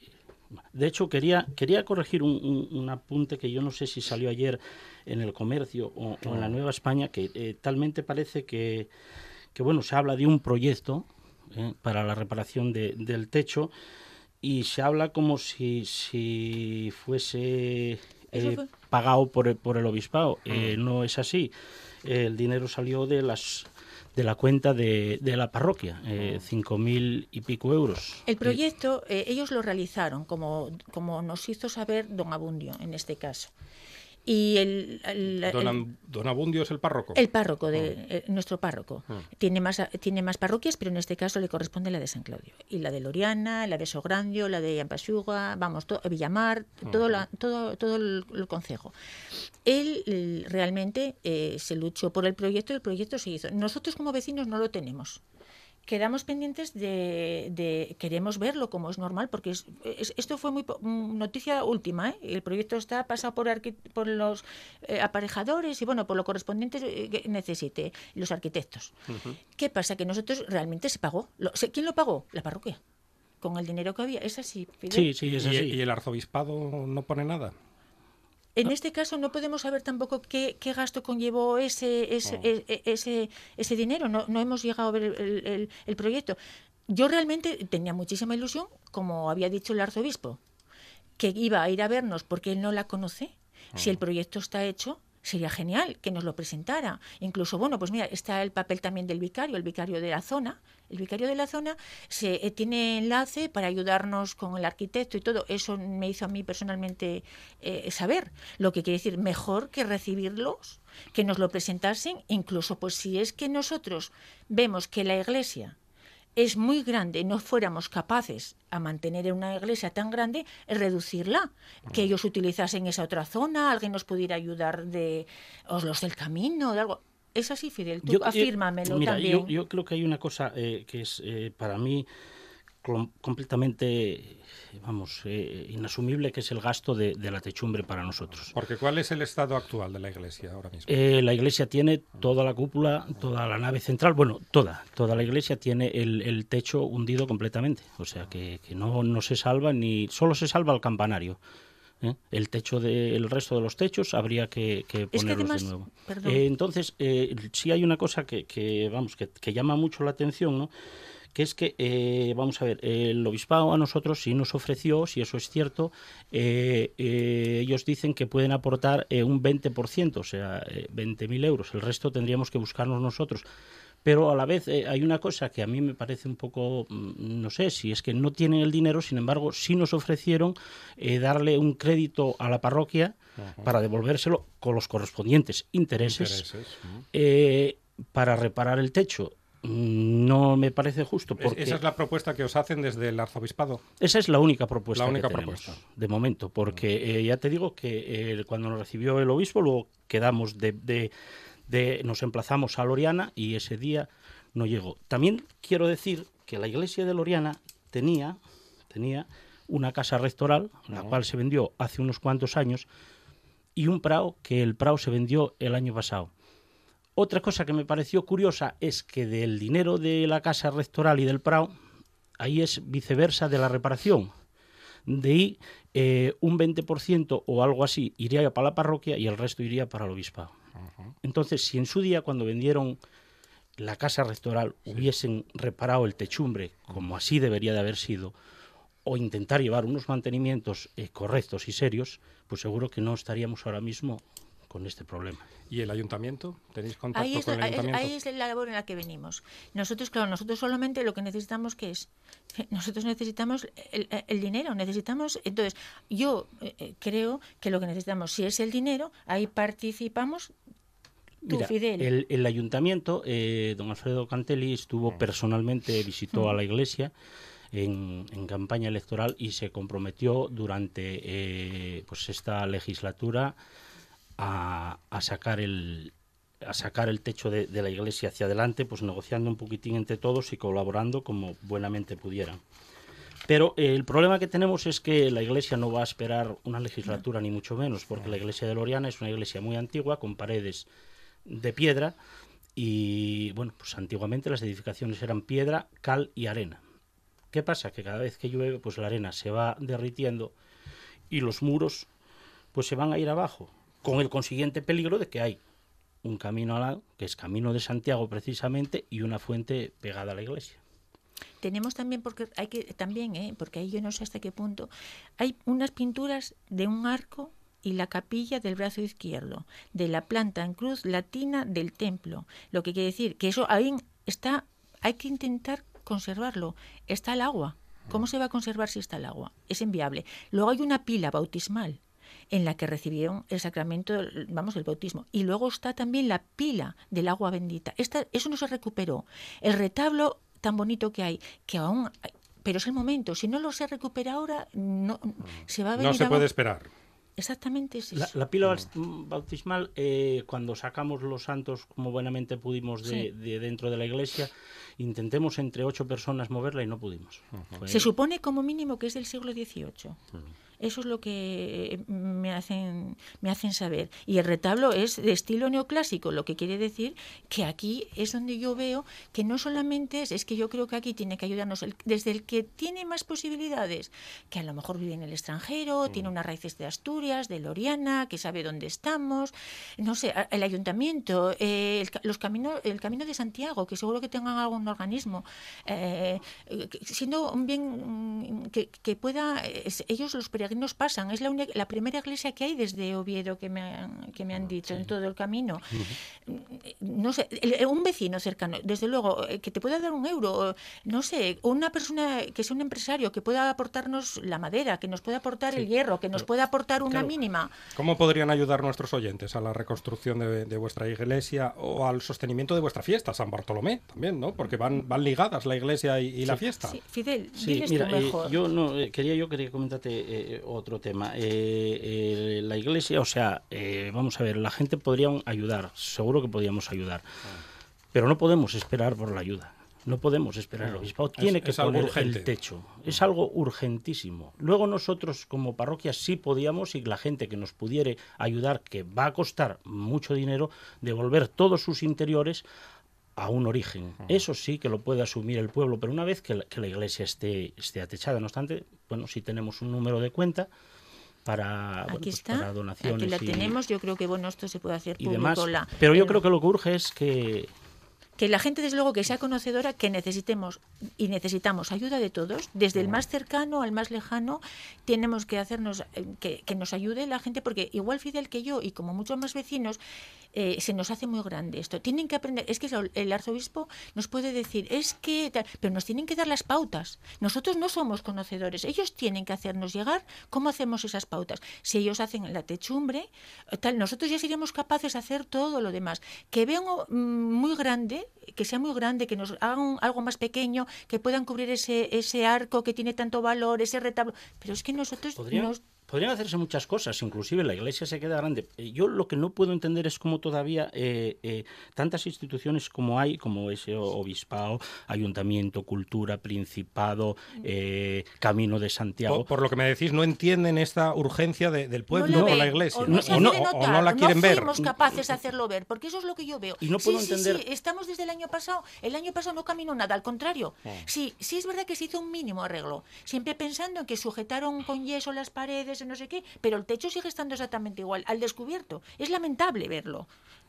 de hecho, quería, quería corregir un, un- un apunte que yo no sé si salió ayer en el comercio o, o en la Nueva España, que eh, talmente parece que, que, bueno, se habla de un proyecto eh, para la reparación de- del techo y se habla como si, si fuese eh, pagado por el, por el obispado. Eh, no es así. El dinero salió de las de la cuenta de, de la parroquia, eh, cinco mil y pico euros. El proyecto, eh, ellos lo realizaron, como, como nos hizo saber don Abundio, en este caso. Y el, el- Don, el- Am- Don Abundio es el párroco. El párroco, de, eh, nuestro párroco. Ah. Tiene, más, tiene más parroquias, pero en este caso le corresponde la de San Claudio. Y la de Loriana, la de Sograndio, la de Ampasuga, vamos, to- Villamar, todo, la- todo, todo el, el concejo. Él realmente eh, se luchó por el proyecto y el proyecto se hizo. Nosotros como vecinos no lo tenemos. Quedamos pendientes de, de- queremos verlo como es normal porque es- es- esto fue muy po- mm, noticia última ¿eh? el proyecto está pasado por por los eh, aparejadores y bueno por lo correspondiente eh, que necesite los arquitectos. Qué pasa que nosotros realmente se pagó. Lo- se- quién lo pagó la parroquia. Con el dinero que había. Es así Fidel. ¿Y, y el arzobispado no pone nada? En este caso no podemos saber tampoco qué, qué gasto conllevó ese, ese, e- ese, ese dinero. No, no hemos llegado a ver el, el- el proyecto. Yo realmente tenía muchísima ilusión, como había dicho el arzobispo, que iba a ir a vernos porque él no la conoce. Si el proyecto está hecho, sería genial que nos lo presentara. Incluso, bueno, pues mira, está el papel también del vicario, el vicario de la zona. El vicario de la zona se, eh, tiene enlace para ayudarnos con el arquitecto y todo. Eso me hizo a mí personalmente eh, saber. Lo que quiere decir, mejor que recibirlos, que nos lo presentasen, incluso pues si es que nosotros vemos que la iglesia es muy grande, no fuéramos capaces a mantener una iglesia tan grande, reducirla, que ellos utilizasen esa otra zona, alguien nos pudiera ayudar de os los del camino, de algo. Es así, Fidel, tú Yo- yo- afírmamelo mira, también. Yo, yo creo que hay una cosa eh, que es eh, para mí completamente, vamos, eh, inasumible, que es el gasto de, de la techumbre para nosotros. Porque ¿cuál es el estado actual de la iglesia ahora mismo? Eh, la iglesia tiene toda la cúpula, toda la nave central, bueno, toda, toda la iglesia tiene el, el techo hundido completamente. O sea que, que no, no se salva ni, solo se salva el campanario. ¿eh? El techo del resto de los techos habría que, que que ponerlos además- de nuevo. Eh, entonces, eh, sí hay una cosa que, que, vamos, que, que llama mucho la atención, ¿no? Que es que, eh, vamos a ver, el obispado a nosotros sí nos ofreció, si eso es cierto, eh, eh, ellos dicen que pueden aportar eh, un 20%, o sea, eh, 20.000 euros. El resto tendríamos que buscarnos nosotros. Pero a la vez hay una cosa que a mí me parece un poco, mm, no sé, si es que no tienen el dinero, sin embargo, sí nos ofrecieron darle un crédito a la parroquia Ajá. para devolvérselo con los correspondientes intereses, Intereses, para reparar el techo. Mm, No me parece justo porque Esa es la propuesta que os hacen desde el arzobispado. esa es la única propuesta La única que tenemos, propuesta. de momento, porque eh, ya te digo que eh, cuando nos recibió el obispo, luego quedamos de, de- de- nos emplazamos a Loriana y ese día no llegó. También quiero decir que la iglesia de Loriana tenía, tenía una casa rectoral, la cual se vendió hace unos cuantos años, y un prao que el prao se vendió el año pasado. Otra cosa que me pareció curiosa es que del dinero de la casa rectoral y del prao, ahí es viceversa de la reparación. De ahí eh, un 20% o algo así iría para la parroquia y el resto iría para el obispado. Entonces, si en su día, cuando vendieron la casa rectoral, hubiesen reparado el techumbre, como así debería de haber sido, o intentar llevar unos mantenimientos eh, correctos y serios, pues seguro que no estaríamos ahora mismo con este problema. ¿Y el ayuntamiento? ¿Tenéis contacto Ahí es, con el ahí- ayuntamiento? ahí es la labor en la que venimos. Nosotros, claro, nosotros solamente lo que necesitamos que es, nosotros necesitamos el, el dinero, necesitamos, entonces yo eh, eh, creo que lo que necesitamos, si es el dinero, ahí participamos tú, Mira, Fidel. el, el ayuntamiento, eh, don Alfredo Cantelli estuvo personalmente, visitó a la iglesia en, en campaña electoral y se comprometió durante eh, pues esta legislatura a, sacar el a sacar el techo de, de la iglesia hacia adelante, pues negociando un poquitín entre todos y colaborando como buenamente pudieran. Pero eh, el problema que tenemos es que la iglesia no va a esperar una legislatura, ni mucho menos, porque la iglesia de Loriana es una iglesia muy antigua, con paredes de piedra, y bueno, pues antiguamente las edificaciones eran piedra, cal y arena. ¿Qué pasa? Que cada vez que llueve, pues la arena se va derritiendo y los muros pues se van a ir abajo, con el consiguiente peligro de que hay un camino al lado, que es Camino de Santiago precisamente, y una fuente pegada a la iglesia. Tenemos también, porque hay que, también, ¿eh? porque ahí yo no sé hasta qué punto, hay unas pinturas de un arco y la capilla del brazo izquierdo, de la planta en cruz latina del templo. Lo que quiere decir que eso ahí está, hay que intentar conservarlo. Está el agua. ¿Cómo se va a conservar si está el agua? Es inviable. Luego hay una pila bautismal en la que recibieron el sacramento, vamos, el bautismo. Y luego está también la pila del agua bendita. Esta, eso no se recuperó. El retablo tan bonito que hay, que aún... Pero es el momento. Si no lo se recupera ahora, no, se va a venir No se puede esperar. Exactamente es La, eso. la pila baus- bautismal, eh, cuando sacamos los santos como buenamente pudimos de, Sí. de dentro de la iglesia, intentemos entre ocho personas moverla y no pudimos. Fue- Se supone como mínimo que es del siglo XVIII. Eso es lo que me hacen, me hacen saber. Y el retablo es de estilo neoclásico, lo que quiere decir que aquí es donde yo veo que no solamente es, es que yo creo que aquí tiene que ayudarnos el- desde el que tiene más posibilidades, que a lo mejor vive en el extranjero, tiene unas raíces de Asturias, de Loriana, que sabe dónde estamos, no sé, el ayuntamiento, eh, el, los caminos, el camino de Santiago, que seguro que tengan algún organismo, eh, eh, siendo un bien mm, que, que pueda, ellos los peregrinos pasan, es la, única- la primera iglesia que hay desde Oviedo que me han, que me han dicho en todo el camino. No sé, el- un vecino cercano, desde luego, eh, que te pueda dar un euro, no sé, una persona que sea un empresario que pueda aportarnos la madera, que nos pueda aportar el hierro, que nos pueda aportar una claro. mínima. ¿Cómo podrían ayudar nuestros oyentes a la reconstrucción de, de vuestra iglesia o al sostenimiento de vuestra fiesta, San Bartolomé también, ¿no? Porque van, van ligadas la iglesia y, y la fiesta. Sí, Fidel, mira, eh, mejor. yo no eh, quería yo quería comentarte eh, otro tema. Eh, eh, la iglesia, o sea, eh, vamos a ver, la gente podría ayudar, seguro que podríamos ayudar, pero no podemos esperar por la ayuda. No podemos esperar. El obispado Es- tiene que es poner urgente. el techo. Es algo urgentísimo. Luego nosotros como parroquia sí podíamos y la gente que nos pudiere ayudar, que va a costar mucho dinero, devolver todos sus interiores a un origen. Eso sí que lo puede asumir el pueblo, pero una vez que la, que la iglesia esté, esté atechada, no obstante, bueno, si tenemos un número de cuenta para, bueno, Aquí pues está, para donaciones aquí la y, tenemos. Yo creo que bueno esto se puede hacer y público. demás. la- pero yo el- creo que lo que urge es que que la gente, desde luego, que sea conocedora, que necesitemos y necesitamos ayuda de todos, desde el más cercano al más lejano, tenemos que hacernos, eh, que, que nos ayude la gente, porque igual Fidel que yo y como muchos más vecinos, eh, se nos hace muy grande esto. Tienen que aprender, es que el- arzobispo nos puede decir, es que, tal, pero nos tienen que dar las pautas. Nosotros no somos conocedores, ellos tienen que hacernos llegar cómo hacemos esas pautas. Si ellos hacen la techumbre, eh, tal, nosotros ya seríamos capaces de hacer todo lo demás. Que vean oh, mm, muy grande, que sea muy grande, que nos hagan un- algo más pequeño, que puedan cubrir ese, ese arco que tiene tanto valor, ese retablo. Pero es que nosotros podrían, nos- podrían hacerse muchas cosas, inclusive la iglesia se queda grande. Eh, Yo lo que no puedo entender es cómo todavía eh, eh, tantas instituciones como hay, como ese o- obispado, ayuntamiento, cultura, principado, eh, camino de Santiago. Por, por lo que me decís, no entienden esta urgencia de- del pueblo no o la iglesia. O no, o no, o- no la quieren ver. fuimos capaces de hacerlo ver, porque eso es lo que yo veo. Y no Sí, puedo sí, entender- Sí, estamos desde el año pasado. El año pasado no caminó nada, al contrario. Oh. Sí, sí es verdad que se hizo un mínimo arreglo, siempre pensando en que sujetaron con yeso las paredes no sé qué, pero el techo sigue estando exactamente igual, al descubierto. Es lamentable verlo.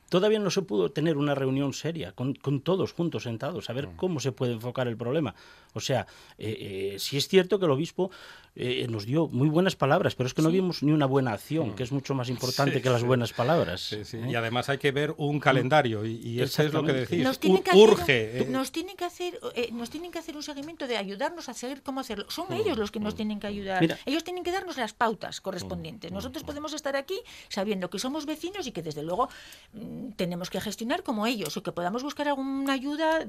Todavía no se pudo tener una reunión seria con, con todos juntos sentados, a Mm. ver cómo se puede enfocar el problema. O sea, eh, eh, sí es cierto que el obispo eh, nos dio muy buenas palabras, pero es que no vimos ni una buena acción, que es mucho más importante Mm. Sí, que las sí. buenas palabras. Sí, sí. ¿eh? Y además hay que ver un calendario y, y eso es lo que decís. Nos tienen que hacer urge. eh, nos tienen que hacer eh, nos tienen que hacer un seguimiento de ayudarnos a seguir cómo hacerlo son Mm, ellos los que nos tienen que ayudar Mira. ellos tienen que darnos las pautas Mm, correspondientes nosotros podemos estar aquí sabiendo que somos vecinos y que desde luego mm, tenemos que gestionar como ellos o que podamos buscar alguna ayuda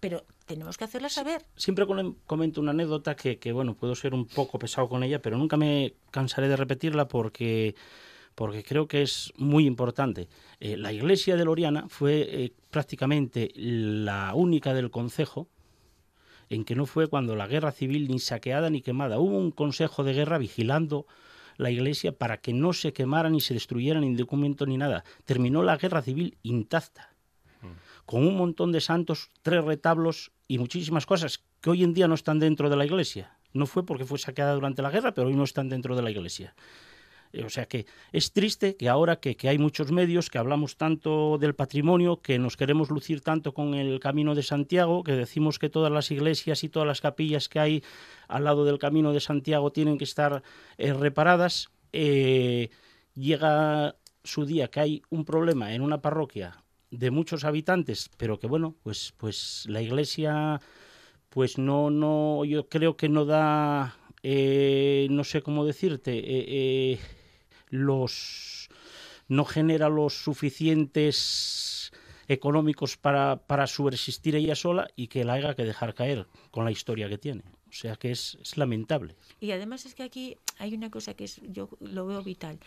pero tenemos que hacerla saber Siempre comento una anécdota que, que, bueno, puedo ser un poco pesado con ella, pero nunca me cansaré de repetirla porque, porque creo que es muy importante. Eh, la iglesia de Loriana fue eh, prácticamente la única del concejo en que no fue cuando la guerra civil ni saqueada ni quemada. Hubo un consejo de guerra vigilando la iglesia para que no se quemara ni se destruyera ni documento ni nada. Terminó la guerra civil intacta con un montón de santos, tres retablos y muchísimas cosas que hoy en día no están dentro de la iglesia. No fue porque fue saqueada durante la guerra, pero hoy no están dentro de la iglesia. Eh, O sea que es triste que ahora que, que hay muchos medios, que hablamos tanto del patrimonio, que nos queremos lucir tanto con el Camino de Santiago, que decimos que todas las iglesias y todas las capillas que hay al lado del Camino de Santiago tienen que estar eh, reparadas, eh, llega su día que hay un problema en una parroquia de muchos habitantes, pero que bueno, pues, pues la iglesia, pues no, no, yo creo que no da, eh, no sé cómo decirte, eh, eh, los, no genera los suficientes económicos para, para subsistir ella sola y que la haya que dejar caer con la historia que tiene. O sea que es, es lamentable. y además es que aquí hay una cosa que es yo lo veo vital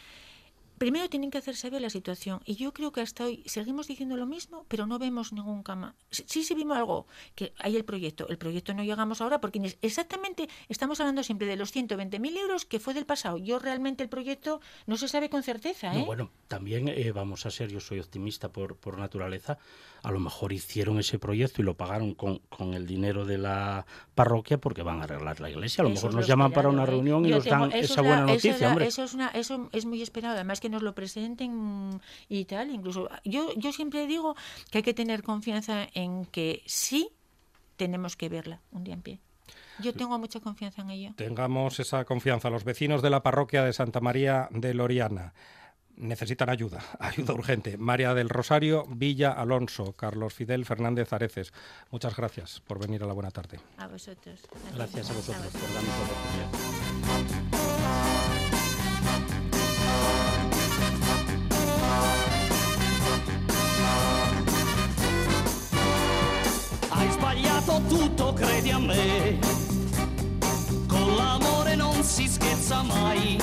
primero tienen que hacerse ver la situación. Y yo creo que hasta hoy seguimos diciendo lo mismo, pero no vemos ningún cama. Sí, sí, sí vimos algo, que hay el proyecto. El proyecto no llegamos ahora porque exactamente estamos hablando siempre de los 120.000 euros que fue del pasado. Yo realmente el proyecto no se sabe con certeza, ¿eh? No, bueno, también eh, vamos a ser, yo soy optimista por, por naturaleza, a lo mejor hicieron ese proyecto y lo pagaron con, con el dinero de la parroquia porque van a arreglar la iglesia. A lo Eso mejor nos llaman para una reunión y nos dan esa buena noticia, la- hombre. Eso es, una, eso es muy esperado, además que nos lo presenten y tal. Incluso yo, yo siempre digo que hay que tener confianza en que sí tenemos que verla un día en pie. Yo tengo mucha confianza en ello. Tengamos esa confianza. Los vecinos de la parroquia de Santa María de Loriana necesitan ayuda, *laughs* ayuda urgente. María del Rosario, Villa Alonso, Carlos Fidel Fernández Areces. Muchas gracias por venir a la buena tarde. A vosotros. Gracias a vosotros por darnos la oportunidad. Credi a me. Con l'amore non si scherza mai.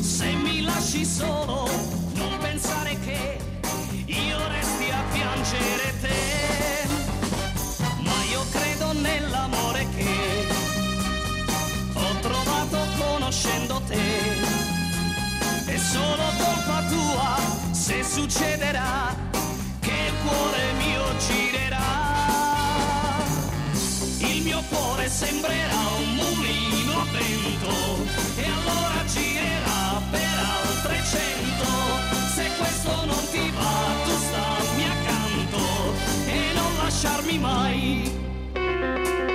Se mi lasci solo, non pensare che io resti a piangere te. Ma io credo nell'amore che ho trovato conoscendo te. È solo colpa tua se succederà cuore sembrerà un mulino a vento e allora girerà per altre cento. Se questo non ti va, tu stammi accanto e non lasciarmi mai.